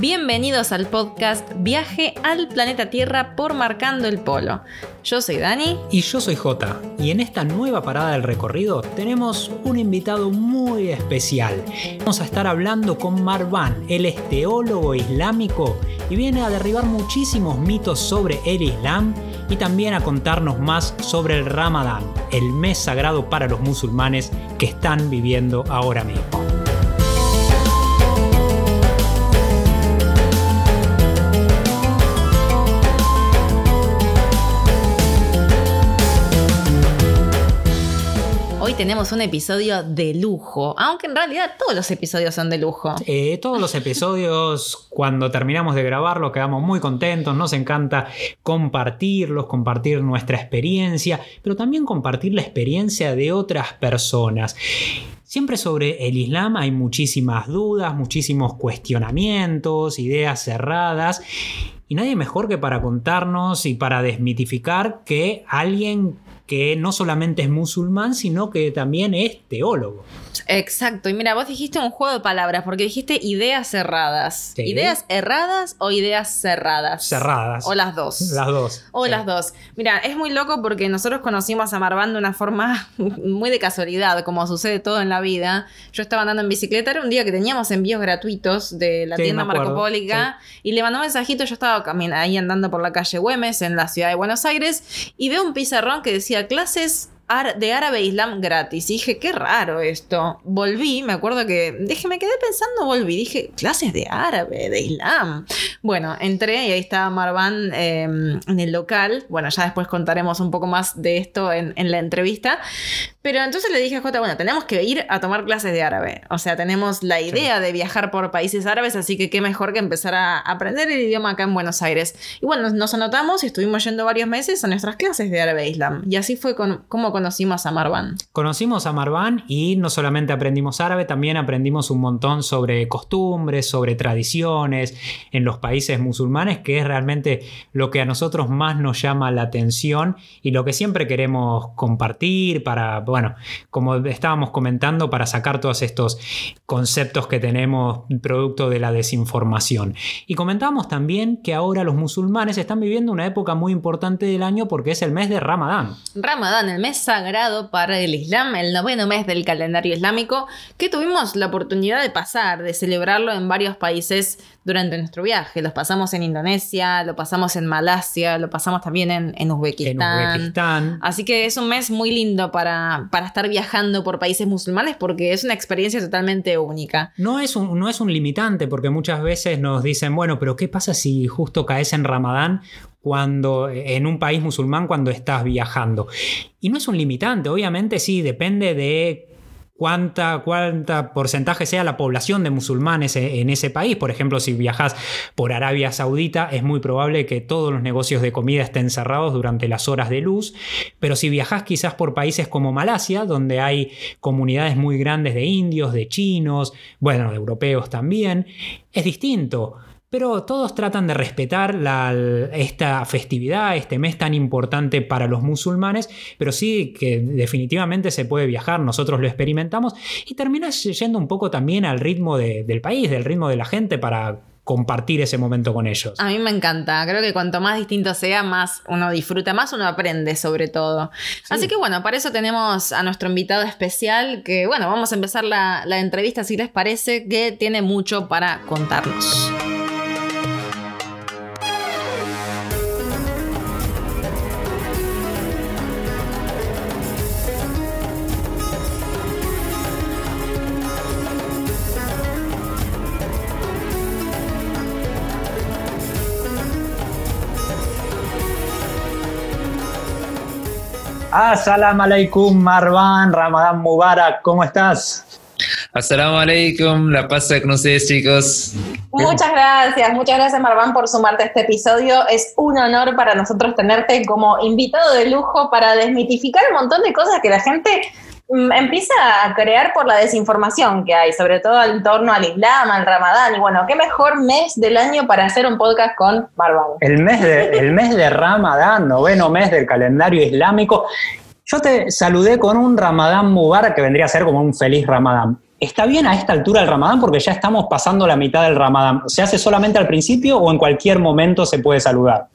Bienvenidos al podcast Viaje al planeta Tierra por Marcando el Polo. Yo soy Dani. Y yo soy Jota. Y en esta nueva parada del recorrido tenemos un invitado muy especial. Vamos a estar hablando con Marwan. Él es teólogo islámico y viene a derribar muchísimos mitos sobre el Islam y también a contarnos más sobre el Ramadán, el mes sagrado para los musulmanes que están viviendo ahora mismo. Tenemos un episodio de lujo, aunque en realidad todos los episodios son de lujo. Eh, todos los episodios, cuando terminamos de grabarlo, quedamos muy contentos, nos encanta compartirlos, compartir nuestra experiencia, pero también compartir la experiencia de otras personas. Siempre sobre el Islam hay muchísimas dudas, muchísimos cuestionamientos, ideas cerradas. Y nadie mejor que para contarnos y para desmitificar que alguien que no solamente es musulmán, sino que también es teólogo. Exacto. Y mira, vos dijiste un juego de palabras, porque dijiste ideas cerradas. ¿Ideas erradas o ideas cerradas? Cerradas. O las dos. Las dos. O las dos. Mira, es muy loco porque nosotros conocimos a Marván de una forma muy de casualidad, como sucede todo en la vida. Yo estaba andando en bicicleta, era un día que teníamos envíos gratuitos de la tienda Marcopólica y le mandó un mensajito, yo estaba ahí andando por la calle Güemes en la ciudad de Buenos Aires y veo un pizarrón que decía clases de árabe e islam gratis. Y dije, qué raro esto. Volví, me acuerdo que. Dije, me quedé pensando, volví. Dije, clases de árabe, de islam. Bueno, entré y ahí estaba Marwan em, en el local. Bueno, ya después contaremos un poco más de esto en, en, la entrevista. Pero entonces le dije a Jota, bueno, tenemos que ir a tomar clases de árabe. O sea, tenemos la idea de viajar por países árabes, así que qué mejor que empezar a aprender el idioma acá en Buenos Aires. Y bueno, nos anotamos y estuvimos yendo varios meses a nuestras clases de árabe e islam. Y así fue con, como conocimos a Marwan. Conocimos a Marwan y no solamente aprendimos árabe, también aprendimos un montón sobre costumbres, sobre tradiciones en los países musulmanes, que es realmente lo que a nosotros más nos llama la atención y lo que siempre queremos compartir para, bueno, como estábamos comentando, para sacar todos estos conceptos que tenemos producto de la desinformación. Y comentábamos también que ahora los musulmanes están viviendo una época muy importante del año porque es el mes de Ramadán. Ramadán, el mes sagrado para el Islam, el noveno mes del calendario islámico, que tuvimos la oportunidad de pasar, de celebrarlo en varios países durante nuestro viaje. Los pasamos en Indonesia, lo pasamos en Malasia, lo pasamos también en, Uzbekistán. Así que es un mes muy lindo para, para estar viajando por países musulmanes porque es una experiencia totalmente única. No es, un, no es un limitante porque muchas veces nos dicen, bueno, pero ¿qué pasa si justo caes en Ramadán cuando en un país musulmán cuando estás viajando. Y no es un limitante, obviamente sí, depende de cuánta, cuánta porcentaje sea la población de musulmanes e, en ese país. Por ejemplo, si viajas por Arabia Saudita, es muy probable que todos los negocios de comida estén cerrados durante las horas de luz. Pero si viajas quizás por países como Malasia, donde hay comunidades muy grandes de indios, de chinos, bueno, de europeos también, es distinto. Pero todos tratan de respetar esta festividad, este mes tan importante para los musulmanes, pero sí que definitivamente se puede viajar, nosotros lo experimentamos y terminas yendo un poco también al ritmo del país, del ritmo de la gente para compartir ese momento con ellos. A mí me encanta, creo que cuanto más distinto sea, más uno disfruta, más uno aprende sobre todo. Así que bueno, para eso tenemos a nuestro invitado especial, que bueno, vamos a empezar la, la entrevista si les parece, que tiene mucho para contarnos. Assalamu alaikum, Marwan, Ramadán Mubarak, ¿cómo estás? Assalamu alaikum, la paz con ustedes, chicos. Muchas gracias, muchas gracias, Marwan, por sumarte a este episodio. Es un honor para nosotros tenerte como invitado de lujo para desmitificar un montón de cosas que la gente empieza a crear por la desinformación que hay, sobre todo en torno al Islam, al Ramadán. Y bueno, qué mejor mes del año para hacer un podcast con Marwan. El mes de, el mes de Ramadán, noveno mes del calendario islámico. Yo te saludé con un Ramadán Mubarak que vendría a ser como un feliz Ramadán. ¿Está bien a esta altura el Ramadán? Porque ya estamos pasando la mitad del Ramadán. ¿Se hace solamente al principio o en cualquier momento se puede saludar?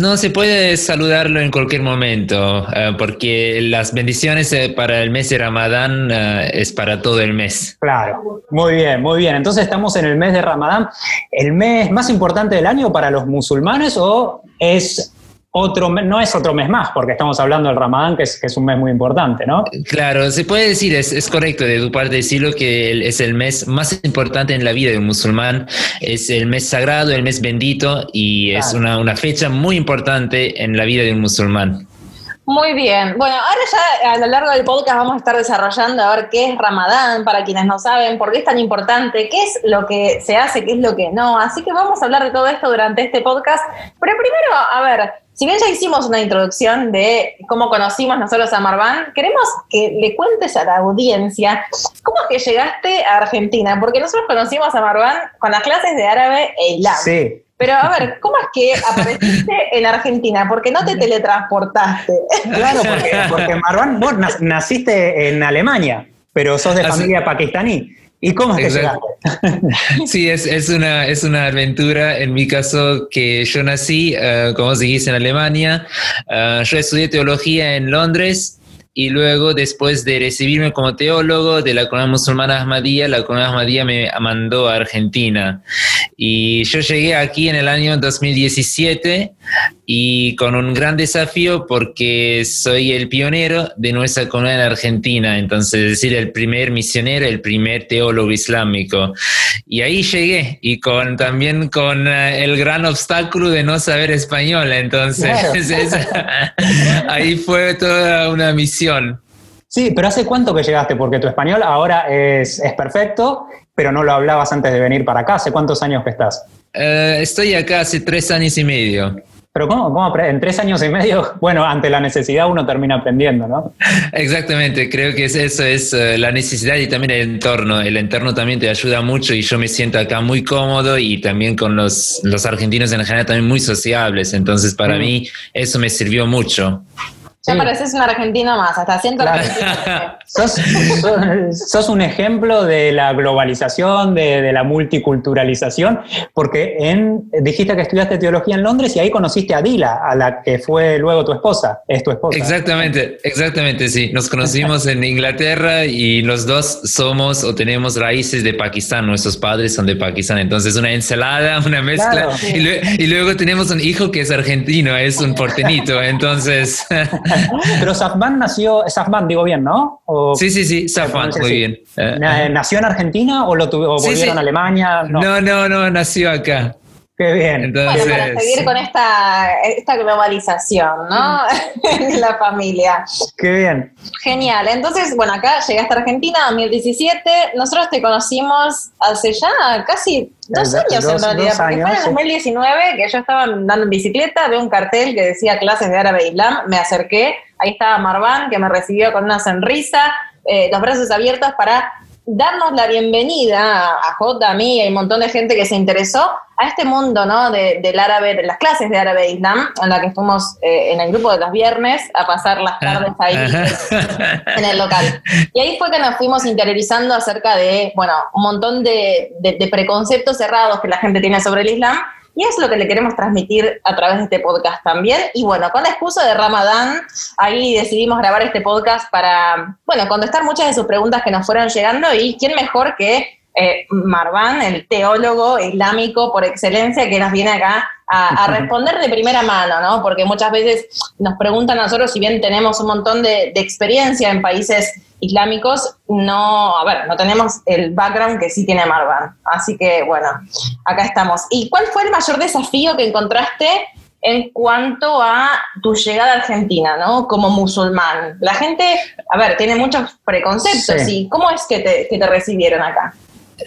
No, se puede saludarlo en cualquier momento, eh, porque las bendiciones eh, para el mes de Ramadán eh, es para todo el mes. Claro, muy bien, muy bien. Entonces estamos en el mes de Ramadán, el mes más importante del año para los musulmanes o es otro, no es otro mes más, porque estamos hablando del Ramadán, que es, que es un mes muy importante, ¿no? Claro, se puede decir, es, es correcto de tu parte decirlo que es el mes más importante en la vida de un musulmán, es el mes sagrado, el mes bendito y es una, una fecha muy importante en la vida de un musulmán. Muy bien. Bueno, ahora ya a lo largo del podcast vamos a estar desarrollando a ver qué es Ramadán, para quienes no saben, por qué es tan importante, qué es lo que se hace, qué es lo que no. Así que vamos a hablar de todo esto durante este podcast. Pero primero, a ver, si bien ya hicimos una introducción de cómo conocimos nosotros a Marván, queremos que le cuentes a la audiencia cómo es que llegaste a Argentina, porque nosotros conocimos a Marván con las clases de árabe e islam. Sí. Pero a ver, ¿cómo es que apareciste en Argentina? ¿Por qué no te teletransportaste? Claro, porque, porque Marwan, vos naciste en Alemania, pero sos de familia pakistaní. ¿Y cómo es que llegaste? Sí, es, es, una, es una aventura. En mi caso, que yo nací, uh, como se dice, en Alemania. Uh, yo estudié teología en Londres y luego después de recibirme como teólogo de la comunidad musulmana Ahmadía, la comunidad Ahmadía me mandó a Argentina. Y yo llegué aquí en el año 2017 y con un gran desafío porque soy el pionero de nuestra comunidad en Argentina, entonces es decir, el primer misionero, el primer teólogo islámico. Y ahí llegué y con también con eh, el gran obstáculo de no saber español, entonces ahí fue toda una misión. Sí, pero ¿hace cuánto que llegaste? Porque tu español ahora es, es perfecto, pero no lo hablabas antes de venir para acá. ¿Hace cuántos años que estás? Eh, estoy acá hace tres años y medio. Pero ¿cómo, ¿cómo, En tres años y medio, bueno, ante la necesidad uno termina aprendiendo, ¿no? Exactamente, creo que eso es eh, la necesidad y también el entorno. El entorno también te ayuda mucho y yo me siento acá muy cómodo y también con los, los argentinos en general también muy sociables. Entonces para mm. mí eso me sirvió mucho. Ya pareces un argentino más, hasta siento sos, un ejemplo de la globalización, de, la multiculturalización, porque en, dijiste que estudiaste teología en Londres y ahí conociste a Dila, a la que fue luego tu esposa, es tu esposa. Exactamente, exactamente, sí. Nos conocimos en Inglaterra y los dos somos o tenemos raíces de Pakistán, nuestros padres son de Pakistán, entonces una ensalada, una mezcla, y, luego tenemos un hijo que es argentino, es un portenito, entonces... Pero Safman nació, Safman digo bien, ¿no? sí, sí, sí, Safman, muy bien. Eh, ¿Nació en Argentina o lo tuvo, volvieron a Alemania? No. no, no, nació acá. Qué bien. Entonces, para seguir con esta, esta globalización, ¿no? en la familia. Qué bien. Genial. Entonces, bueno, acá llegaste a Argentina en 2017. Nosotros te conocimos hace ya casi dos años en realidad, porque fue en el 2019 que yo estaba andando en bicicleta, veo un cartel que decía clases de árabe e islam, me acerqué, ahí estaba Marván que me recibió con una sonrisa, eh, los brazos abiertos para darnos la bienvenida a J, a mí y a un montón de gente que se interesó a este mundo ¿no? de, del árabe, de las clases de árabe e islam, en la que fuimos eh, en el grupo de los viernes a pasar las tardes ahí en el local. Y ahí fue que nos fuimos interiorizando acerca de, bueno, un montón de, de preconceptos cerrados que la gente tiene sobre el islam y es lo que le queremos transmitir a través de este podcast también. Y bueno, con la excusa de Ramadán, ahí decidimos grabar este podcast para, bueno, contestar muchas de sus preguntas que nos fueron llegando. Y quién mejor que eh, Marván, el teólogo islámico por excelencia, que nos viene acá a, responder de primera mano, ¿no? Porque muchas veces nos preguntan a nosotros, si bien tenemos un montón de, de experiencia en países islámicos, no, a ver, no tenemos el background que sí tiene Marwan. Así que, bueno, acá estamos. ¿Y cuál fue el mayor desafío que encontraste en cuanto a tu llegada a Argentina, ¿no? Como musulmán. La gente, a ver, tiene muchos preconceptos. ¿Y cómo es que te, que te recibieron acá?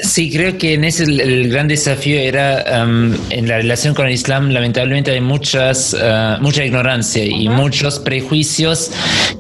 Sí, creo que en ese el, gran desafío era um, en la relación con el Islam, lamentablemente hay muchas, uh, mucha ignorancia y muchos prejuicios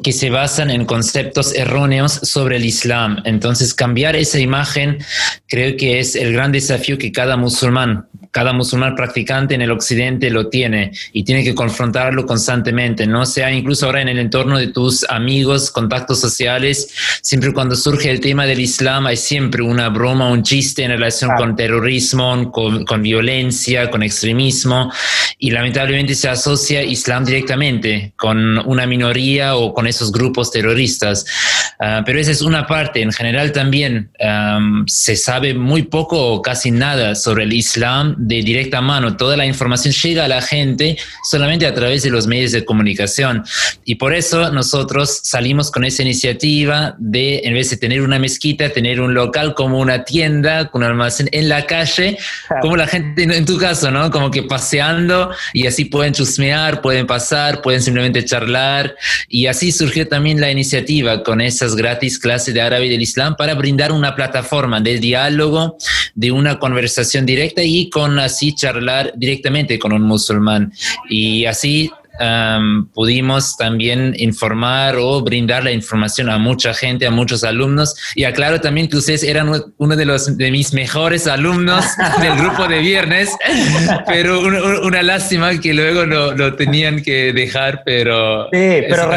que se basan en conceptos erróneos sobre el Islam. Entonces, cambiar esa imagen creo que es el gran desafío que cada musulmán cada musulmán practicante en el occidente lo tiene y tiene que confrontarlo constantemente, ¿no? Sea incluso ahora en el entorno de tus amigos, contactos sociales, siempre cuando surge el tema del Islam hay siempre una broma, un chiste en relación con terrorismo, con, con, violencia, con extremismo y lamentablemente se asocia Islam directamente con una minoría o con esos grupos terroristas. Uh, pero esa es una parte, en general también um, se sabe muy poco o casi nada sobre el Islam de directa mano. Toda la información llega a la gente solamente a través de los medios de comunicación. Y por eso nosotros salimos con esa iniciativa de, en vez de tener una mezquita, tener un local como una tienda, con un almacén en la calle, como la gente, en tu caso, ¿no? Como que paseando y así pueden chusmear, pueden pasar, pueden simplemente charlar. Y así surgió también la iniciativa con esas gratis clases de árabe del Islam para brindar una plataforma de diálogo, de una conversación directa y con así charlar directamente con un musulmán. Y así pudimos también informar o brindar la información a mucha gente, a muchos alumnos. Y aclaro también que ustedes eran uno de, los, de mis mejores alumnos del grupo de viernes, pero una lástima que luego lo, tenían que dejar, pero... Sí, pero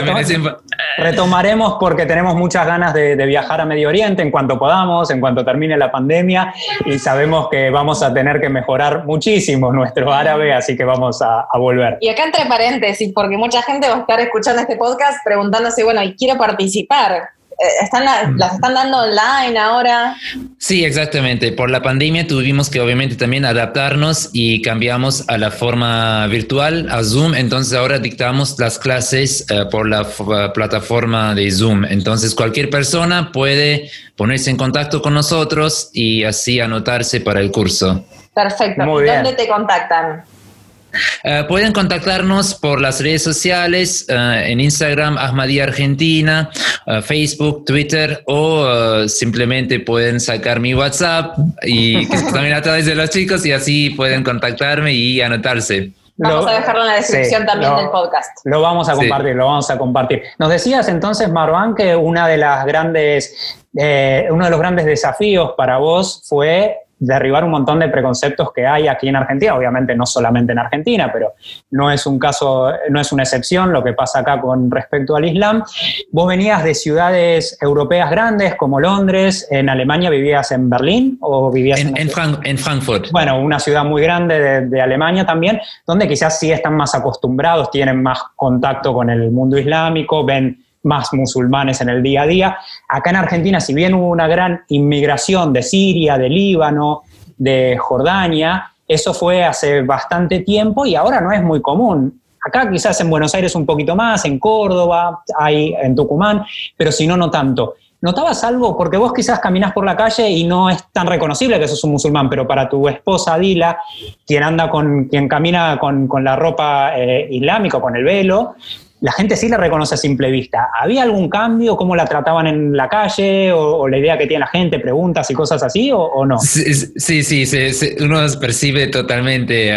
retomaremos porque tenemos muchas ganas de, viajar a Medio Oriente en cuanto podamos, en cuanto termine la pandemia, y sabemos que vamos a tener que mejorar muchísimo nuestro árabe, así que vamos a, a volver. Y acá entre paréntesis, porque mucha gente va a estar escuchando este podcast preguntándose, bueno, y quiero participar. Eh, ¿Están ¿Las están dando online ahora? Sí, exactamente. Por la pandemia tuvimos que obviamente también adaptarnos y cambiamos a la forma virtual, a Zoom. Entonces ahora dictamos las clases eh, por la plataforma de Zoom. Entonces cualquier persona puede ponerse en contacto con nosotros y así anotarse para el curso. Perfecto. ¿Dónde te contactan? Eh, pueden contactarnos por las redes sociales, eh, en Instagram, Ahmadía Argentina, eh, Facebook, Twitter o simplemente pueden sacar mi WhatsApp y también a través de los chicos y así pueden contactarme y anotarse. Vamos a dejarlo en la descripción también del podcast. Lo vamos a compartir, lo vamos a compartir. Nos decías entonces, Marwan, que una de las grandes, uno de los grandes desafíos para vos fue derribar un montón de preconceptos que hay aquí en Argentina, obviamente no solamente en Argentina, pero no es un caso, no es una excepción lo que pasa acá con respecto al Islam. Vos venías de ciudades europeas grandes como Londres, en Alemania vivías en Berlín o vivías en, en, Frankfurt. Bueno, una ciudad muy grande de, de, Alemania también, donde quizás sí están más acostumbrados, tienen más contacto con el mundo islámico, ven más musulmanes en el día a día. Acá en Argentina, si bien hubo una gran inmigración de Siria, de Líbano, de Jordania, eso fue hace bastante tiempo y ahora no es muy común. Acá quizás en Buenos Aires un poquito más, en Córdoba, hay en Tucumán, pero si no, no tanto. ¿Notabas algo? Porque vos quizás caminás por la calle y no es tan reconocible que sos un musulmán, pero para tu esposa Dila, quien anda con, quien camina con, la ropa eh, islámica, con el velo, la gente sí la reconoce a simple vista. ¿Había algún cambio? ¿Cómo la trataban en la calle? ¿O, la idea que tiene la gente? ¿Preguntas y cosas así o, no? Sí, sí, uno percibe totalmente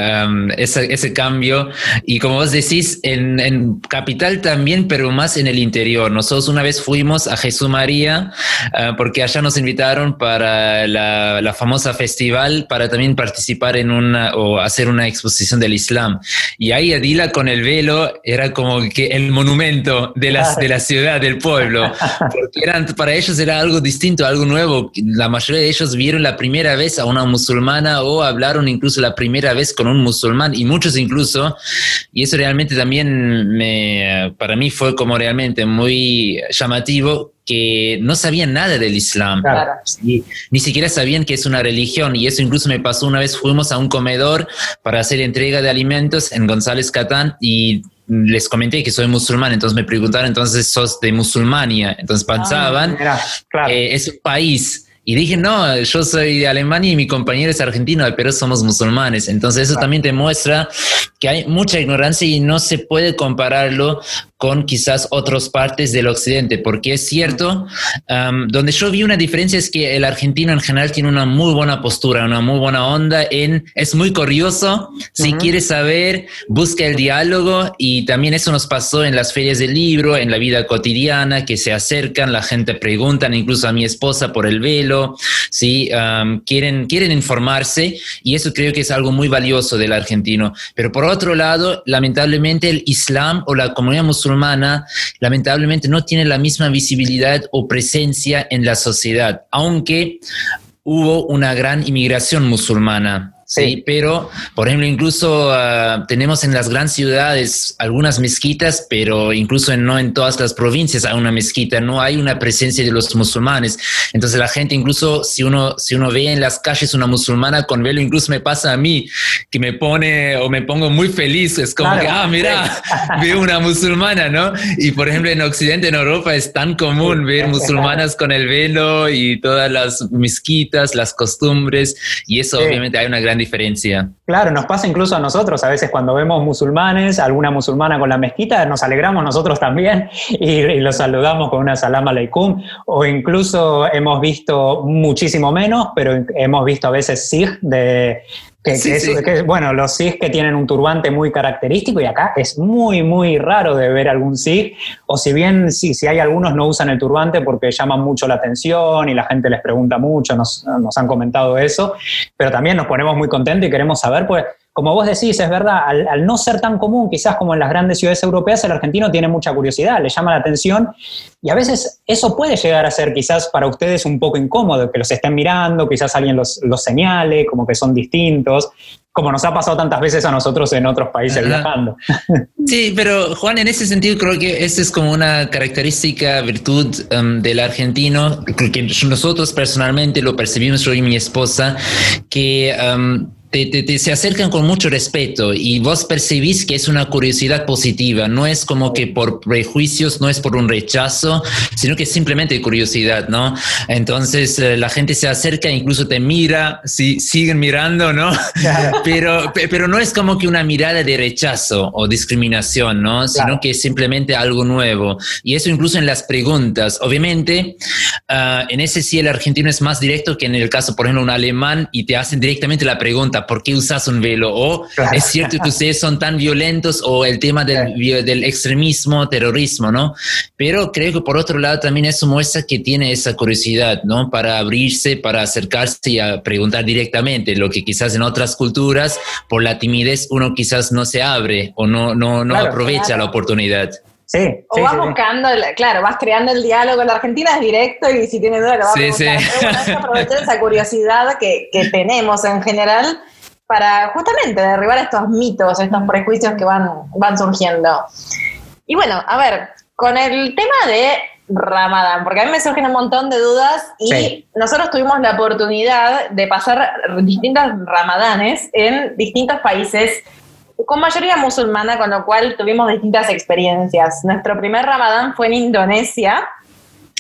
ese, cambio. Y como vos decís, en, Capital también, pero más en el interior. Nosotros una vez fuimos a Jesús María uh, porque allá nos invitaron para la, famosa festival para también participar en una o hacer una exposición del Islam. Y ahí Adila con el velo era como que el monumento de, las, de la ciudad, del pueblo, porque eran, para ellos era algo distinto, algo nuevo. La mayoría de ellos vieron la primera vez a una musulmana o hablaron incluso la primera vez con un musulmán y muchos incluso, y eso realmente también me, para mí fue como realmente muy llamativo que no sabían nada del Islam, ni siquiera sabían que es una religión y eso incluso me pasó una vez, fuimos a un comedor para hacer entrega de alimentos en González Catán y les comenté que soy musulmán, entonces me preguntaron, entonces sos de Musulmania, entonces ah, pensaban, eh, es un país. Y dije, no, yo soy de Alemania y mi compañero es argentino, pero somos musulmanes. Entonces eso también te muestra que hay mucha ignorancia y no se puede compararlo con quizás otras partes del occidente, porque es cierto, donde yo vi una diferencia es que el argentino en general tiene una muy buena postura, una muy buena onda, en, es muy curioso, si quiere saber, busca el diálogo y también eso nos pasó en las ferias del libro, en la vida cotidiana, que se acercan, la gente pregunta, incluso a mi esposa por el velo, ¿sí? quieren, quieren informarse y eso creo que es algo muy valioso del argentino. Pero por otro lado, lamentablemente el Islam o la comunidad musulmana, lamentablemente no tiene la misma visibilidad o presencia en la sociedad, aunque hubo una gran inmigración musulmana Sí, pero, por ejemplo, incluso ah, tenemos en las grandes ciudades algunas mezquitas, pero incluso no en todas las provincias hay una mezquita, no hay una presencia de los musulmanes. Entonces la gente, incluso si uno, si uno ve en las calles una musulmana con velo, incluso me pasa a mí, que me pone o me pongo muy feliz, es como que, ah, mira, veo una musulmana, ¿no? Y por ejemplo, en Occidente, en Europa, es tan común ver musulmanas con el velo y todas las mezquitas, las costumbres, y eso obviamente hay una gran diferencia. Claro, nos pasa incluso a nosotros, a veces cuando vemos musulmanes, alguna musulmana con la mezquita, nos alegramos nosotros también y, los saludamos con una salam aleikum, o incluso hemos visto muchísimo menos, pero hemos visto a veces sig de, que, bueno, los SIG que tienen un turbante muy característico y acá es muy, muy raro de ver algún SIG, o si bien sí, si hay algunos no usan el turbante porque llaman mucho la atención y la gente les pregunta mucho, nos, nos han comentado eso, pero también nos ponemos muy contentos y queremos saber, pues, como vos decís, es verdad, al, no ser tan común, quizás como en las grandes ciudades europeas, el argentino tiene mucha curiosidad, le llama la atención y a veces eso puede llegar a ser quizás para ustedes un poco incómodo, que los estén mirando, quizás alguien los, señale, como que son distintos, como nos ha pasado tantas veces a nosotros en otros países viajando. Sí, pero Juan, en ese sentido creo que esta es como una característica, virtud um, del argentino, que nosotros personalmente lo percibimos yo y mi esposa, que... Um, te, se acercan con mucho respeto y vos percibís que es una curiosidad positiva, no es como que por prejuicios, no es por un rechazo, sino que es simplemente curiosidad, ¿no? Entonces eh, la gente se acerca, incluso te mira, sí, siguen mirando, ¿no? Pero, pero no es como que una mirada de rechazo o discriminación, ¿no? Sino que es simplemente algo nuevo. Y eso incluso en las preguntas. Obviamente, ah, en ese sí el argentino es más directo que en el caso, por ejemplo, un alemán y te hacen directamente la pregunta ¿por qué usas un velo? O es cierto que ustedes son tan violentos o el tema del, del, extremismo, terrorismo, ¿no? Pero creo que por otro lado también eso muestra que tiene esa curiosidad, ¿no? Para abrirse, para acercarse y a preguntar directamente, lo que quizás en otras culturas, por la timidez, uno quizás no se abre o no, no, no aprovecha la oportunidad. Sí, o vas buscando, claro, vas creando el diálogo. La Argentina es directo y si tiene duda lo vas a buscar. Pero bueno, es aprovechar esa curiosidad que, que tenemos en general para justamente derribar estos mitos, estos prejuicios que van, van surgiendo. Y bueno, a ver, con el tema de Ramadán, porque a mí me surgen un montón de dudas y nosotros tuvimos la oportunidad de pasar distintas Ramadanes en distintos países con mayoría musulmana, con lo cual tuvimos distintas experiencias. Nuestro primer Ramadán fue en Indonesia,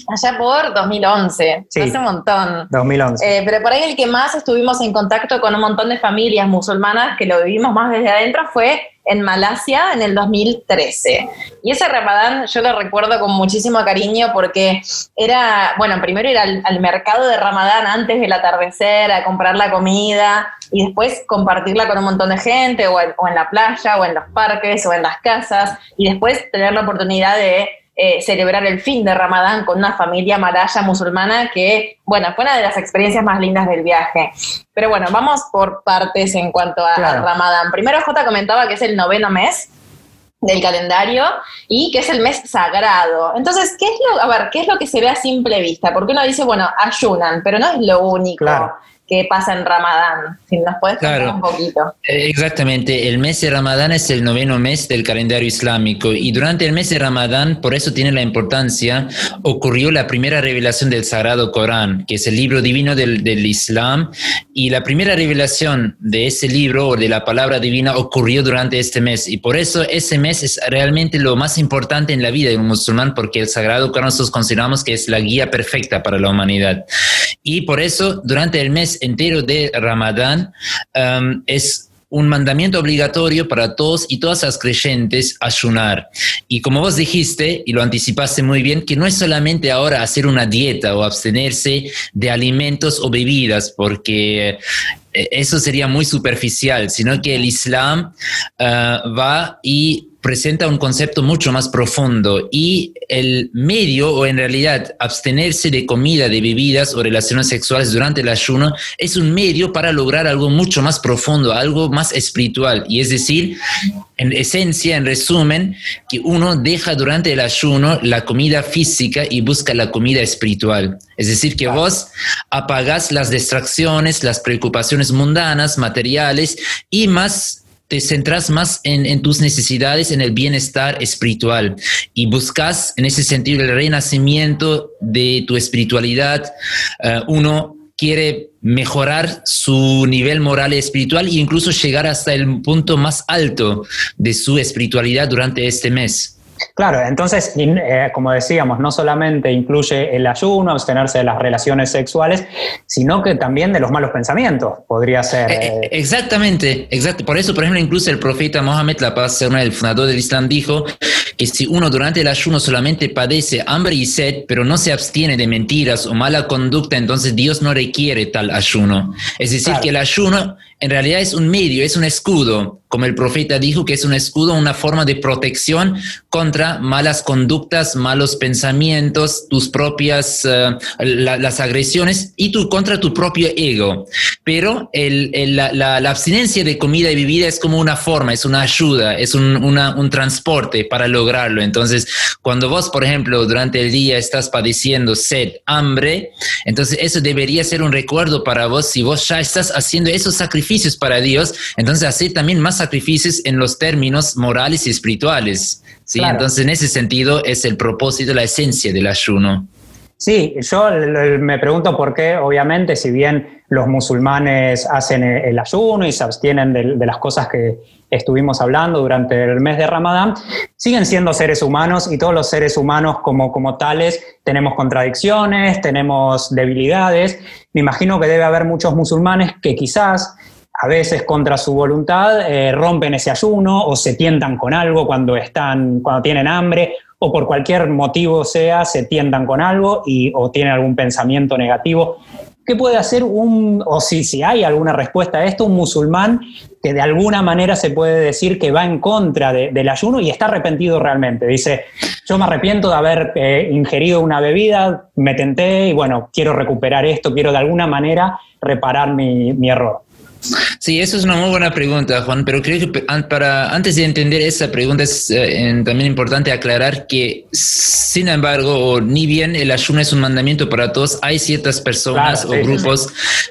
Allá por 2011, hace un montón. 2011. Eh, pero por ahí el que más estuvimos en contacto con un montón de familias musulmanas que lo vivimos más desde adentro fue en Malasia en el 2013. Y ese Ramadán yo lo recuerdo con muchísimo cariño porque era, bueno, primero ir al, mercado de Ramadán antes del atardecer a comprar la comida y después compartirla con un montón de gente o o en la playa o en los parques o en las casas y después tener la oportunidad de eh, celebrar el fin de Ramadán con una familia maraya musulmana que, bueno, fue una de las experiencias más lindas del viaje. Pero bueno, vamos por partes en cuanto a, Ramadán. Primero J comentaba que es el noveno mes del calendario y que es el mes sagrado. Entonces, ¿qué es lo, a ver, qué es lo que se ve a simple vista? Porque uno dice, bueno, ayunan, pero no es lo único pasa en Ramadán. Si nos puedes contar un poquito. Eh, exactamente, el mes de Ramadán es el noveno mes del calendario islámico y durante el mes de Ramadán, por eso tiene la importancia, ocurrió la primera revelación del Sagrado Corán, que es el libro divino del, del Islam, y la primera revelación de ese libro o de la palabra divina ocurrió durante este mes y por eso ese mes es realmente lo más importante en la vida de un musulmán porque el Sagrado Corán nosotros consideramos que es la guía perfecta para la humanidad. Y por eso durante el mes entero de Ramadán um, es un mandamiento obligatorio para todos y todas las creyentes ayunar. Y como vos dijiste, y lo anticipaste muy bien, que no es solamente ahora hacer una dieta o abstenerse de alimentos o bebidas, porque eh, eso sería muy superficial, sino que el Islam uh, va y presenta un concepto mucho más profundo y el medio, o en realidad abstenerse de comida, de bebidas o relaciones sexuales durante el ayuno, es un medio para lograr algo mucho más profundo, algo más espiritual. Y es decir, en esencia, en resumen, que uno deja durante el ayuno la comida física y busca la comida espiritual. Es decir, que vos apagas las distracciones, las preocupaciones mundanas, materiales y más te centras más en, tus necesidades, en el bienestar espiritual y buscas en ese sentido el renacimiento de tu espiritualidad. Eh, uno quiere mejorar su nivel moral y espiritual e incluso llegar hasta el punto más alto de su espiritualidad durante este mes. Claro, entonces, eh, como decíamos, no solamente incluye el ayuno, abstenerse de las relaciones sexuales, sino que también de los malos pensamientos, podría ser. Eh, eh. exactamente, exacto. Por eso, por ejemplo, incluso el profeta Mohammed, la paz el fundador del Islam, dijo que si uno durante el ayuno solamente padece hambre y sed, pero no se abstiene de mentiras o mala conducta, entonces Dios no requiere tal ayuno. Es decir, que el ayuno en realidad es un medio, es un escudo, como el profeta dijo, que es un escudo, una forma de protección contra malas conductas, malos pensamientos, tus propias, eh, las agresiones y tu, contra tu propio ego. Pero la, abstinencia de comida y bebida es como una forma, es una ayuda, es un, un transporte para lograrlo. Entonces, cuando vos, por ejemplo, durante el día estás padeciendo sed, hambre, entonces eso debería ser un recuerdo para vos si vos ya estás haciendo esos sacrificios para Dios, entonces hacer también más sacrificios en los términos morales y espirituales. ¿sí? Entonces, en ese sentido, es el propósito, la esencia del ayuno. Sí, yo me pregunto por qué, obviamente, si bien los musulmanes hacen el ayuno y se abstienen de, las cosas que estuvimos hablando durante el mes de Ramadán, siguen siendo seres humanos y todos los seres humanos como, como tales tenemos contradicciones, tenemos debilidades. Me imagino que debe haber muchos musulmanes que quizás a veces contra su voluntad eh, rompen ese ayuno o se tientan con algo cuando, están, cuando tienen hambre o por cualquier motivo sea, se tientan con algo y, o tienen algún pensamiento negativo. ¿Qué puede hacer un, o si, si hay alguna respuesta a esto, un musulmán que de alguna manera se puede decir que va en contra del ayuno y está arrepentido realmente? Dice, yo me arrepiento de haber eh, ingerido una bebida, me tenté y bueno, quiero recuperar esto, quiero de alguna manera reparar mi, mi error. Sí, eso es una muy buena pregunta, Juan, pero creo que para, antes de entender esa pregunta es eh, también importante aclarar que, sin embargo, ni bien el ayuno es un mandamiento para todos, hay ciertas personas o grupos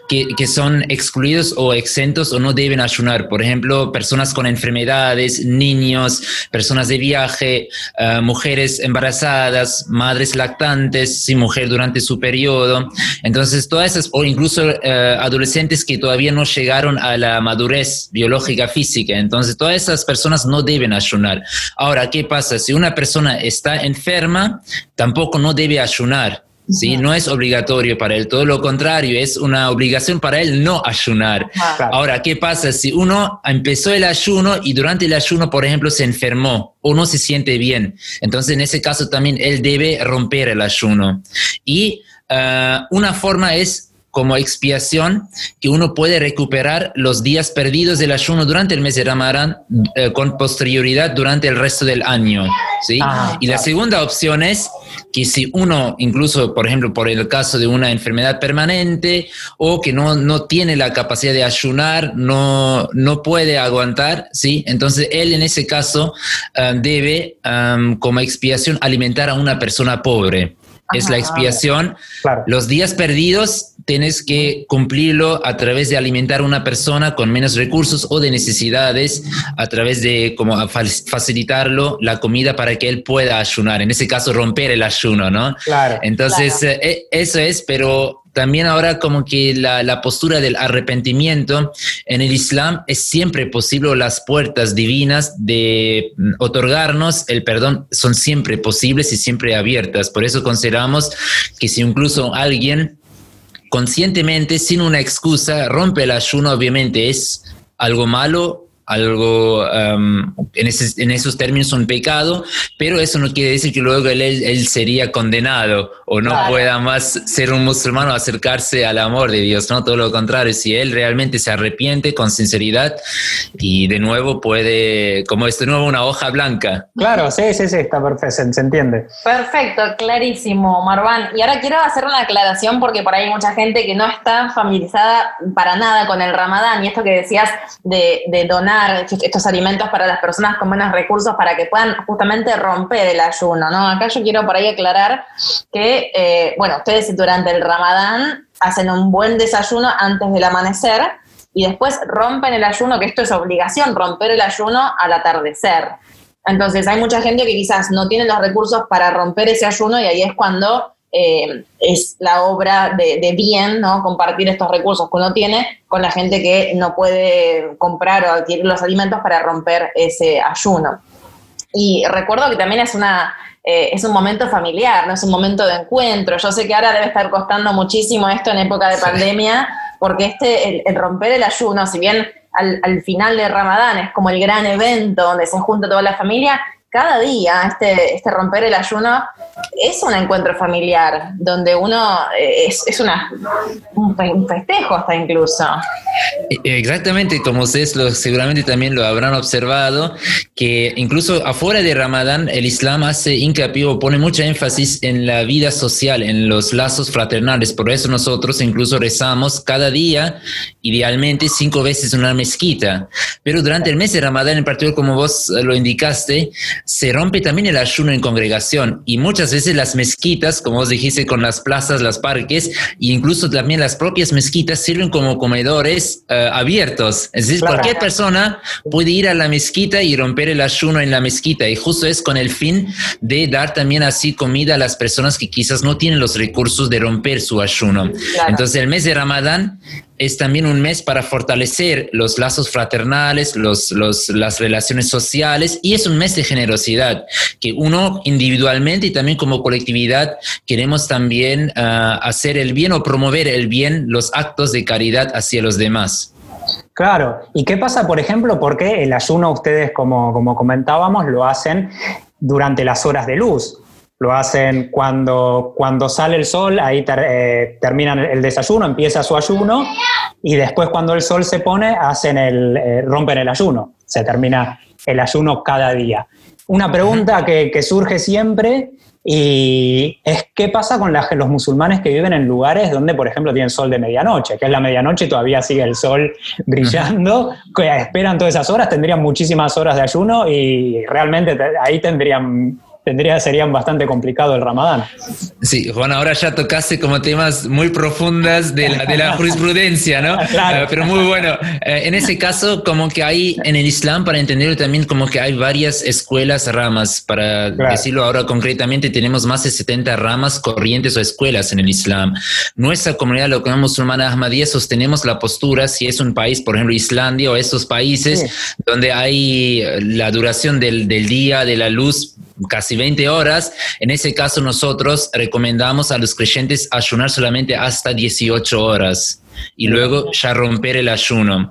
Que, que, son excluidos o exentos o no deben ayunar. Por ejemplo, personas con enfermedades, niños, personas de viaje, eh, mujeres embarazadas, madres lactantes, y mujer durante su periodo. Entonces, todas esas, o incluso eh, adolescentes que todavía no llegaron a la madurez biológica física. Entonces, todas esas personas no deben ayunar. Ahora, ¿qué pasa? Si una persona está enferma, tampoco no debe ayunar. ¿sí? No es obligatorio para él, todo lo contrario, es una obligación para él no ayunar. Ahora, ¿qué pasa si uno empezó el ayuno y durante el ayuno, por ejemplo, se enfermó o no se siente bien? Entonces, en ese caso también él debe romper el ayuno. Y ah, una forma es como expiación que uno puede recuperar los días perdidos del ayuno durante el mes de Ramadán eh, con posterioridad durante el resto del año. ¿sí? Ah, y la segunda opción es que si uno, incluso por ejemplo por el caso de una enfermedad permanente o que no, no tiene la capacidad de ayunar, no, no puede aguantar, ¿sí? entonces él en ese caso eh, debe como expiación alimentar a una persona pobre es la expiación. Los días perdidos tienes que cumplirlo a través de alimentar a una persona con menos recursos o de necesidades, a través de como facilitarlo la comida para que él pueda ayunar. En ese caso, romper el ayuno, ¿no? Claro. Entonces, eh, eh, eso es, pero también ahora como que la, postura del arrepentimiento en el Islam es siempre posible, las puertas divinas de mm, otorgarnos el perdón son siempre posibles y siempre abiertas. Por eso consideramos que si incluso alguien conscientemente, sin una excusa, rompe el ayuno, obviamente es algo malo algo um, en, en, esos términos un pecado, pero eso no quiere decir que luego él, él sería condenado o no pueda más ser un musulmán o acercarse al amor de Dios, no todo lo contrario, si él realmente se arrepiente con sinceridad y de nuevo puede, como es de nuevo una hoja blanca. Claro, sí, sí, sí, está perfecto, se, entiende. Perfecto, clarísimo, Marván. Y ahora quiero hacer una aclaración porque por ahí hay mucha gente que no está familiarizada para nada con el ramadán y esto que decías de, de donar estos alimentos para las personas con menos recursos para que puedan justamente romper el ayuno, ¿no? Acá yo quiero por ahí aclarar que, eh, bueno, ustedes durante el ramadán hacen un buen desayuno antes del amanecer y después rompen el ayuno, que esto es obligación, romper el ayuno al atardecer. Entonces hay mucha gente que quizás no tiene los recursos para romper ese ayuno y ahí es cuando eh, es la obra de, bien, ¿no? Compartir estos recursos que uno tiene con la gente que no puede comprar o adquirir los alimentos para romper ese ayuno. Y recuerdo que también es una eh, es un momento familiar, no es un momento de encuentro. Yo sé que ahora debe estar costando muchísimo esto en época de pandemia, porque este, el, romper el ayuno, si bien al, al, final de Ramadán es como el gran evento donde se junta toda la familia, cada día este, este romper el ayuno es un encuentro familiar, donde uno eh, es, es una, un festejo hasta incluso. E, exactamente, como ustedes lo, seguramente también lo habrán observado, que incluso afuera de Ramadán el Islam hace hincapié o pone mucha énfasis en la vida social, en los lazos fraternales. Por eso nosotros incluso rezamos cada día, idealmente cinco veces una mezquita. Pero durante el mes de Ramadán en particular, como vos lo indicaste, se rompe también el ayuno en congregación y muchas veces las mezquitas, como os dijiste, con las plazas, los parques e incluso también las propias mezquitas sirven como comedores eh, abiertos. Es decir, cualquier persona puede ir a la mezquita y romper el ayuno en la mezquita y justo es con el fin de dar también así comida a las personas que quizás no tienen los recursos de romper su ayuno. Entonces el mes de Ramadán es también un mes para fortalecer los lazos fraternales, los, las relaciones sociales y es un mes de generosidad que uno individualmente y también como colectividad queremos también ah, hacer el bien o promover el bien, los actos de caridad hacia los demás. Claro, ¿y qué pasa, por ejemplo, porque el ayuno ustedes, como, como comentábamos, lo hacen durante las horas de luz? Lo hacen cuando, cuando sale el sol, ahí eh, terminan el desayuno, empieza su ayuno, y después cuando el sol se pone, hacen el, eh, rompen el ayuno, se termina el ayuno cada día. Una pregunta que, surge siempre y es qué pasa con los musulmanes que viven en lugares donde, por ejemplo, tienen sol de medianoche, que es la medianoche y todavía sigue el sol brillando, que esperan todas esas horas, tendrían muchísimas horas de ayuno y realmente ahí tendrían tendría, serían bastante complicado el ramadán. Sí, Juan, ahora ya tocaste como temas muy profundas de la, de la jurisprudencia, ¿no? Claro. Eh, pero muy bueno. Eh, en ese caso, como que hay en el Islam, para entenderlo también, como que hay varias escuelas, ramas. Para decirlo ahora concretamente, tenemos más de 70 ramas, corrientes o escuelas en el Islam. Nuestra comunidad, lo que llamamos musulmana Ahmadiyya, sostenemos la postura, si es un país, por ejemplo, Islandia o estos países, donde hay la duración del, del día, de la luz, casi 20 horas. En ese caso nosotros recomendamos a los creyentes ayunar solamente hasta 18 horas y luego ya romper el ayuno.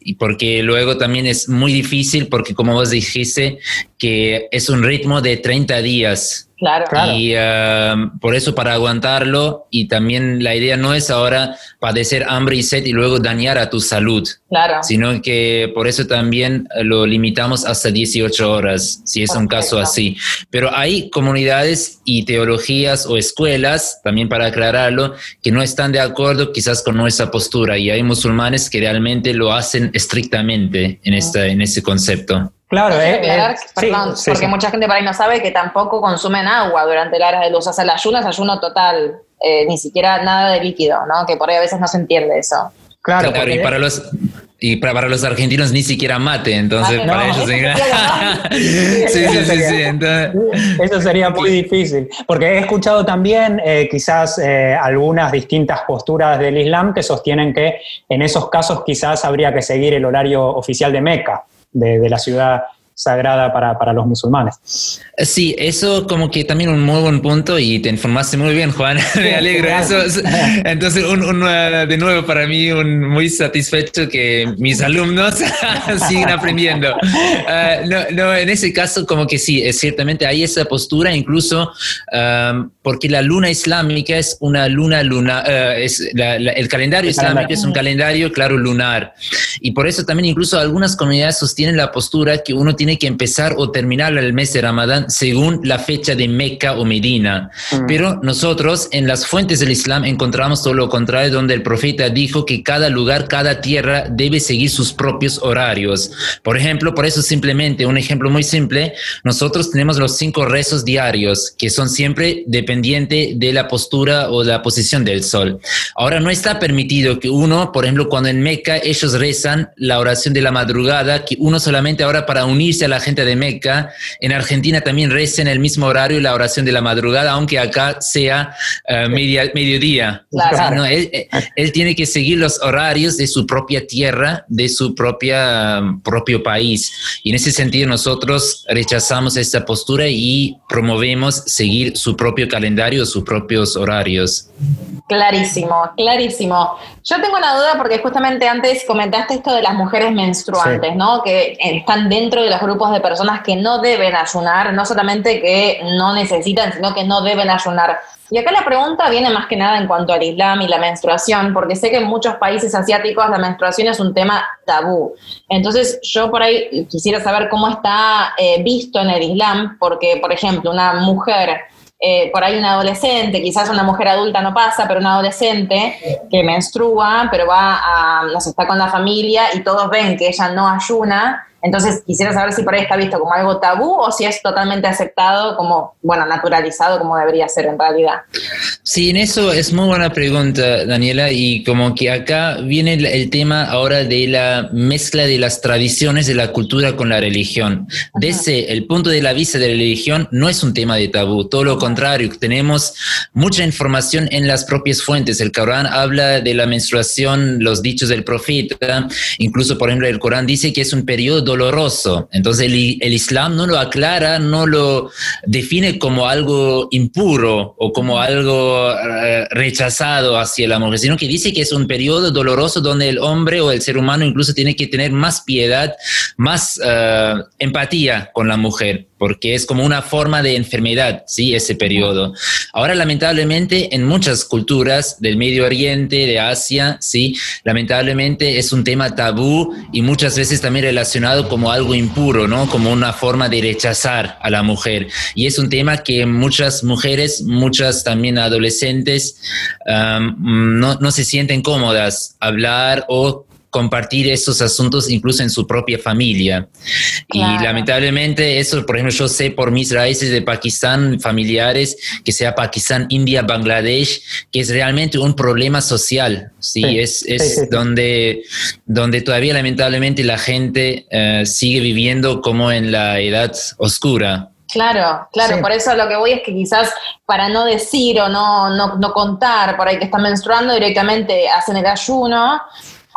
y porque luego también es muy difícil porque como vos dijiste que es un ritmo de 30 días Claro. Y um, por eso para aguantarlo y también la idea no es ahora padecer hambre y sed y luego dañar a tu salud. Claro. Sino que por eso también lo limitamos hasta 18 horas, si es un caso así. Pero hay comunidades y teologías o escuelas, también para aclararlo, que no están de acuerdo quizás con nuestra postura y hay musulmanes que realmente lo hacen estrictamente en, esta, en ese concepto. Claro, eh, eh perdón, porque mucha gente por ahí no sabe que tampoco consumen agua durante la hora de luz. O sea, el ayuno es ayuno total, eh, ni siquiera nada de líquido, ¿no? Que por ahí a veces no se entiende eso. Claro, y para los y para, los argentinos ni siquiera mate, entonces para ellos sí, sí, sí, sí, Eso sería muy difícil, porque he escuchado también eh, quizás algunas distintas posturas del Islam que sostienen que en esos casos quizás habría que seguir el horario oficial de Meca de, la ciudad sagrada para, para los musulmanes. Sí, eso como que también un muy buen punto y te informaste muy bien, Juan. Me alegro. Eso, entonces, un, de nuevo para mí, un muy satisfecho que mis alumnos siguen aprendiendo. Ah, no, no, en ese caso como que sí, es ciertamente hay esa postura, incluso porque la luna islámica es una luna luna, eh, es el calendario islámico es un calendario, claro, lunar. Y por eso también incluso algunas comunidades sostienen la postura que uno tiene que empezar o terminar el mes de Ramadán según la fecha de Meca o Medina. Mm. Pero nosotros en las fuentes del Islam encontramos todo lo contrario, donde el profeta dijo que cada lugar, cada tierra debe seguir sus propios horarios. Por ejemplo, por eso simplemente, un ejemplo muy simple, nosotros tenemos los cinco rezos diarios, que son siempre dependientes de la postura o la posición del sol. Ahora, no está permitido que uno, por ejemplo, cuando en Meca ellos rezan la oración de la madrugada, que uno solamente ahora para unirse a la gente de Meca, en Argentina también reza en el mismo horario la oración de la madrugada, aunque acá sea uh, media, mediodía. no, él, él, tiene que seguir los horarios de su propia tierra, de su propia, um, propio país. Y en ese sentido nosotros rechazamos esta postura y promovemos seguir su propio calendario, sus propios horarios. Clarísimo, clarísimo. Yo tengo una duda porque justamente antes comentaste esto de las mujeres menstruantes, ¿no? Que están dentro de los grupos de personas que no deben ayunar, no solamente que no necesitan, sino que no deben ayunar. Y acá la pregunta viene más que nada en cuanto al Islam y la menstruación, porque sé que en muchos países asiáticos la menstruación es un tema tabú. Entonces yo por ahí quisiera saber cómo está eh, visto en el Islam, porque por ejemplo una mujer eh, por ahí una adolescente, quizás una mujer adulta no pasa, pero una adolescente que menstrua, pero va a, no sé, está con la familia y todos ven que ella no ayuna, entonces, quisiera saber si por ahí está visto como algo tabú o si es totalmente aceptado como, bueno, naturalizado como debería ser en realidad. Sí, en eso es muy buena pregunta, Daniela, y como que acá viene el, tema ahora de la mezcla de las tradiciones de la cultura con la religión. Desde el punto de la vista de la religión, no es un tema de tabú, todo lo contrario, tenemos mucha información en las propias fuentes. El Corán habla de la menstruación, los dichos del profeta, incluso, por ejemplo, el Corán dice que es un periodo doloroso. Entonces el, Islam no lo aclara, no lo define como algo impuro o como algo eh, rechazado hacia la mujer, sino que dice que es un periodo doloroso donde el hombre o el ser humano incluso tiene que tener más piedad, más eh, empatía con la mujer porque es como una forma de enfermedad, ¿sí? Ese periodo. Ahora, lamentablemente, en muchas culturas del Medio Oriente, de Asia, ¿sí? Lamentablemente es un tema tabú y muchas veces también relacionado como algo impuro, ¿no? Como una forma de rechazar a la mujer. Y es un tema que muchas mujeres, muchas también adolescentes, no, no se sienten cómodas hablar o compartir esos asuntos incluso en su propia familia. Y lamentablemente eso, por ejemplo, yo sé por mis raíces de Pakistán, familiares, que sea Pakistán, India, Bangladesh, que es realmente un problema social, ¿sí? es, es donde, donde todavía lamentablemente la gente eh, sigue viviendo como en la edad oscura. Claro, claro, por eso lo que voy es que quizás para no decir o no, no, no contar por ahí que está menstruando, directamente hacen el ayuno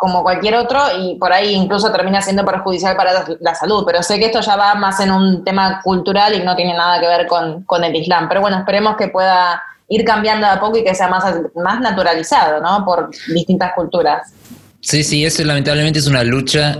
como cualquier otro y por ahí incluso termina siendo perjudicial para la salud. Pero sé que esto ya va más en un tema cultural y no tiene nada que ver con, con el Islam. Pero bueno, esperemos que pueda ir cambiando a poco y que sea más, más naturalizado, ¿no? Por distintas culturas. Sí, sí, eso lamentablemente es una lucha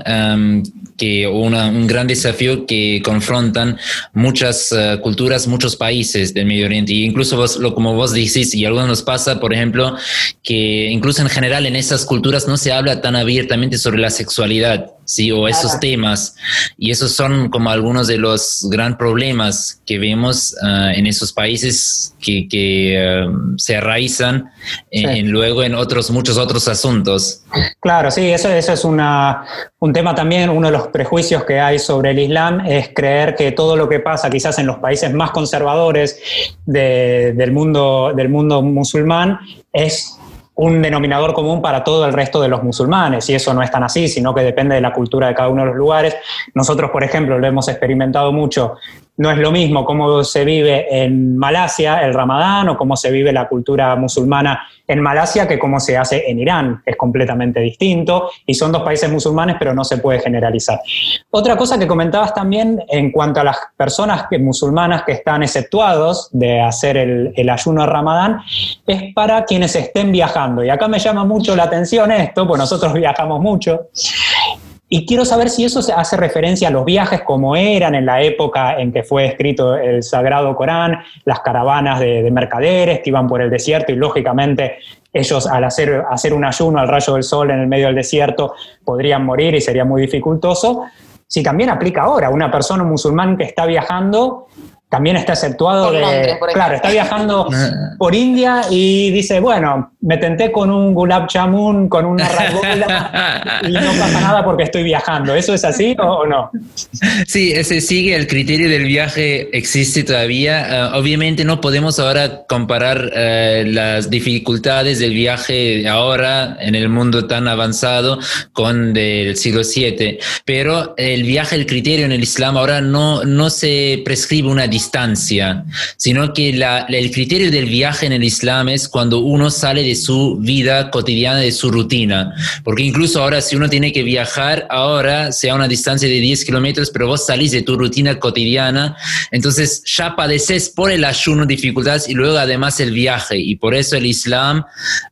que un gran desafío que confrontan muchas eh, culturas, muchos países del Medio Oriente. Y incluso vos, lo, como vos decís, y algunos nos pasa, por ejemplo, que incluso en general en esas culturas no se habla tan abiertamente sobre la sexualidad. ¿sí? O esos temas. Y esos son como algunos de los gran problemas que vemos ah, en esos países que, que ah, se arraizan en, luego en otros, muchos otros asuntos. Claro, sí, eso, eso es una, un tema también, uno de los prejuicios que hay sobre el Islam es creer que todo lo que pasa quizás en los países más conservadores del, mundo, del mundo musulmán es un denominador común para todo el resto de los musulmanes, y eso no es tan así, sino que depende de la cultura de cada uno de los lugares. Nosotros, por ejemplo, lo hemos experimentado mucho no es lo mismo cómo se vive en Malasia el ramadán o cómo se vive la cultura musulmana en Malasia que cómo se hace en Irán. Es completamente distinto y son dos países musulmanes, pero no se puede generalizar. Otra cosa que comentabas también en cuanto a las personas musulmanas que están exceptuados de hacer el, el ayuno de ramadán, es para quienes estén viajando. Y acá me llama mucho la atención esto, pues nosotros viajamos mucho. Y quiero saber si eso hace referencia a los viajes como eran en la época en que fue escrito el Sagrado Corán, las caravanas de, mercaderes que iban por el desierto y lógicamente ellos al hacer, hacer un ayuno al rayo del sol en el medio del desierto podrían morir y sería muy dificultoso. Si también aplica ahora, una persona musulmán que está viajando también está exceptuado de. claro, está viajando por India y dice, bueno, me tenté con un gulab jamun, con una ragola y no pasa nada porque estoy viajando. ¿Eso es así o, no? Sí, ese sigue el criterio del viaje, existe todavía. Ah, obviamente no podemos ahora comparar eh, las dificultades del viaje ahora en el mundo tan avanzado con del siglo VII, pero el viaje, el criterio en el Islam ahora no, no se prescribe una distancia distancia, sino que el criterio del viaje en el Islam es cuando uno sale de su vida cotidiana, de su rutina. Porque incluso ahora si uno tiene que viajar, ahora sea una distancia de 10 kilómetros, pero vos salís de tu rutina cotidiana, entonces ya padeces por el ayuno dificultades y luego además el viaje. Y por eso el Islam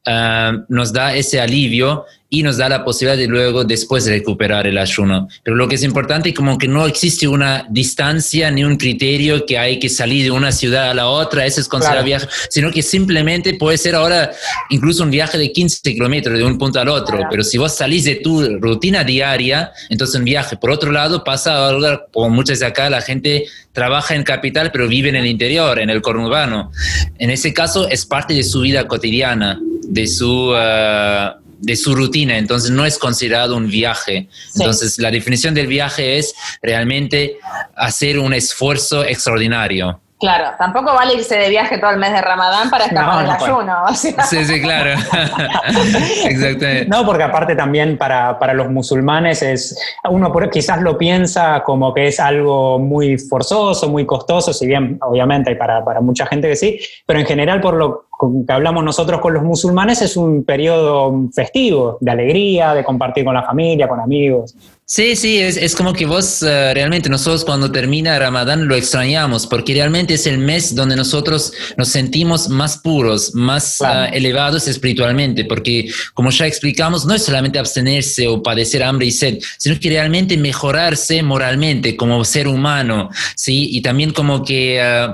ah, nos da ese alivio y nos da la posibilidad de luego después recuperar el ayuno. Pero lo que es importante es como que no existe una distancia ni un criterio que hay que salir de una ciudad a la otra, eso es considerado viaje, sino que simplemente puede ser ahora incluso un viaje de 15 kilómetros de un punto al otro, pero si vos salís de tu rutina diaria, entonces un viaje. Por otro lado, pasa ahora, como muchas de acá, la gente trabaja en capital, pero vive en el interior, en el conurbano. En ese caso, es parte de su vida cotidiana, de su... Ah, de su rutina, entonces no es considerado un viaje. Entonces la definición del viaje es realmente hacer un esfuerzo extraordinario. Claro, tampoco vale irse de viaje todo el mes de Ramadán para escapar del ayuno. Sí, sí, claro. Exactamente. No, porque aparte también para, para, los musulmanes es, uno quizás lo piensa como que es algo muy forzoso, muy costoso, si bien obviamente hay para, para mucha gente que sí, pero en general por lo que hablamos nosotros con los musulmanes es un periodo festivo, de alegría, de compartir con la familia, con amigos. Sí, sí, es, es como que vos eh, realmente nosotros cuando termina Ramadán lo extrañamos, porque realmente es el mes donde nosotros nos sentimos más puros, más eh, elevados espiritualmente, porque como ya explicamos, no es solamente abstenerse o padecer hambre y sed, sino que realmente mejorarse moralmente como ser humano, ¿sí? Y también como que eh,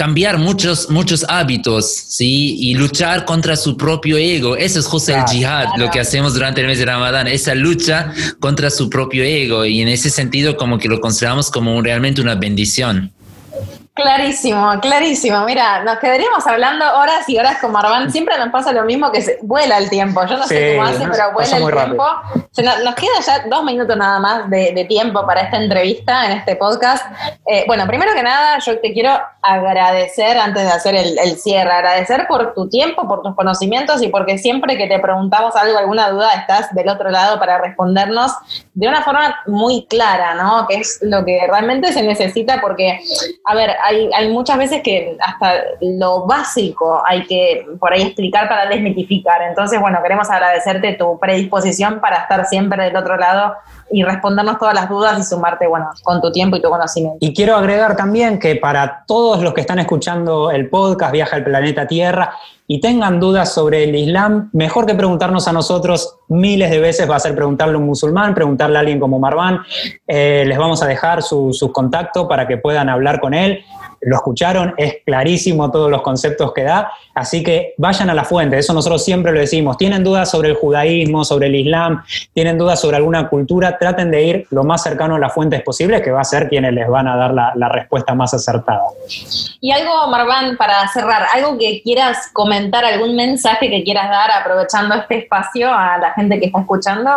cambiar muchos, muchos hábitos, ¿sí? Y luchar contra su propio ego. Eso es justo el jihad, lo que hacemos durante el mes de Ramadán, esa lucha contra su propio propio ego y en ese sentido como que lo consideramos como realmente una bendición. Clarísimo, clarísimo. Mira, nos quedaríamos hablando horas y horas con Marván. Siempre nos pasa lo mismo que se, vuela el tiempo. Yo no sé cómo hace, pero vuela el tiempo. nos, queda ya dos minutos nada más de, tiempo para esta entrevista en este podcast. Eh, bueno, primero que nada, yo te quiero agradecer antes de hacer el, el, cierre, agradecer por tu tiempo, por tus conocimientos y porque siempre que te preguntamos algo, alguna duda, estás del otro lado para respondernos de una forma muy clara, ¿no? Que es lo que realmente se necesita porque, a ver, hay, muchas veces que hasta lo básico hay que por ahí explicar para desmitificar. Entonces, bueno, queremos agradecerte tu predisposición para estar siempre del otro lado y respondernos todas las dudas y sumarte, bueno, con tu tiempo y tu conocimiento. Y quiero agregar también que para todos los que están escuchando el podcast Viaja al Planeta Tierra y tengan dudas sobre el Islam, mejor que preguntarnos a nosotros miles de veces va a ser preguntarle a un musulmán, preguntarle a alguien como Marván. Eh, les vamos a dejar sus su contactos para que puedan hablar con él. Lo escucharon, es clarísimo todos los conceptos que da, así que vayan a la fuente, eso nosotros siempre lo decimos, tienen dudas sobre el judaísmo, sobre el islam, tienen dudas sobre alguna cultura, traten de ir lo más cercano a las fuentes posibles, que va a ser quienes les van a dar la, la respuesta más acertada. Y algo, Marván, para cerrar, algo que quieras comentar, algún mensaje que quieras dar aprovechando este espacio a la gente que está escuchando.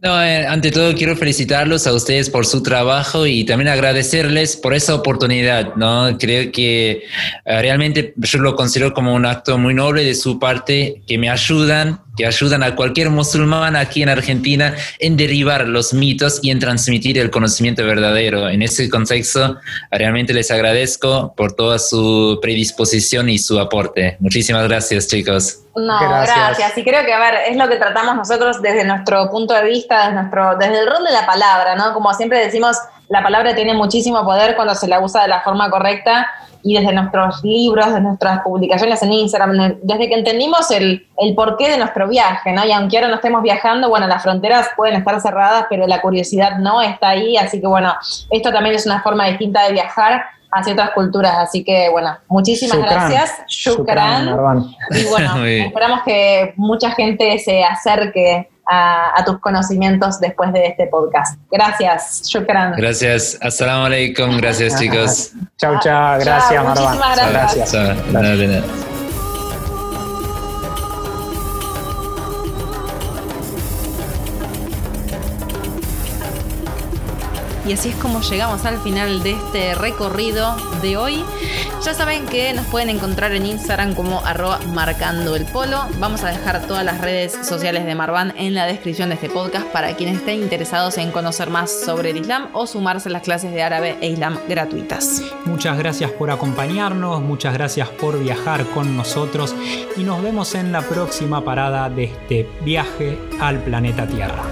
No, eh, ante todo quiero felicitarlos a ustedes por su trabajo y también agradecerles por esa oportunidad, ¿no? Creo que eh, realmente yo lo considero como un acto muy noble de su parte, que me ayudan que ayudan a cualquier musulmán aquí en Argentina en derribar los mitos y en transmitir el conocimiento verdadero. En ese contexto, realmente les agradezco por toda su predisposición y su aporte. Muchísimas gracias, chicos. No, gracias. Y creo que, a ver, es lo que tratamos nosotros desde nuestro punto de vista, desde, nuestro, desde el rol de la palabra, ¿no? Como siempre decimos, la palabra tiene muchísimo poder cuando se la usa de la forma correcta y desde nuestros libros, desde nuestras publicaciones en Instagram, desde que entendimos el, el porqué de nuestro viaje, ¿no? Y aunque ahora no estemos viajando, bueno, las fronteras pueden estar cerradas, pero la curiosidad no está ahí, así que bueno, esto también es una forma distinta de viajar hacia otras culturas, así que bueno, muchísimas gracias, Shukran. y bueno, esperamos que mucha gente se acerque a, tus conocimientos después de este podcast. Gracias, shukran. Gracias, assalamu alaikum, gracias chicos. chao, chao, gracias Marwan. Muchísimas gracias. Y así es como llegamos al final de este recorrido de hoy. Ya saben que nos pueden encontrar en Instagram como arroba marcando el polo. Vamos a dejar todas las redes sociales de Marvan en la descripción de este podcast para quienes estén interesados en conocer más sobre el Islam o sumarse a las clases de árabe e Islam gratuitas. Muchas gracias por acompañarnos, muchas gracias por viajar con nosotros y nos vemos en la próxima parada de este viaje al planeta Tierra.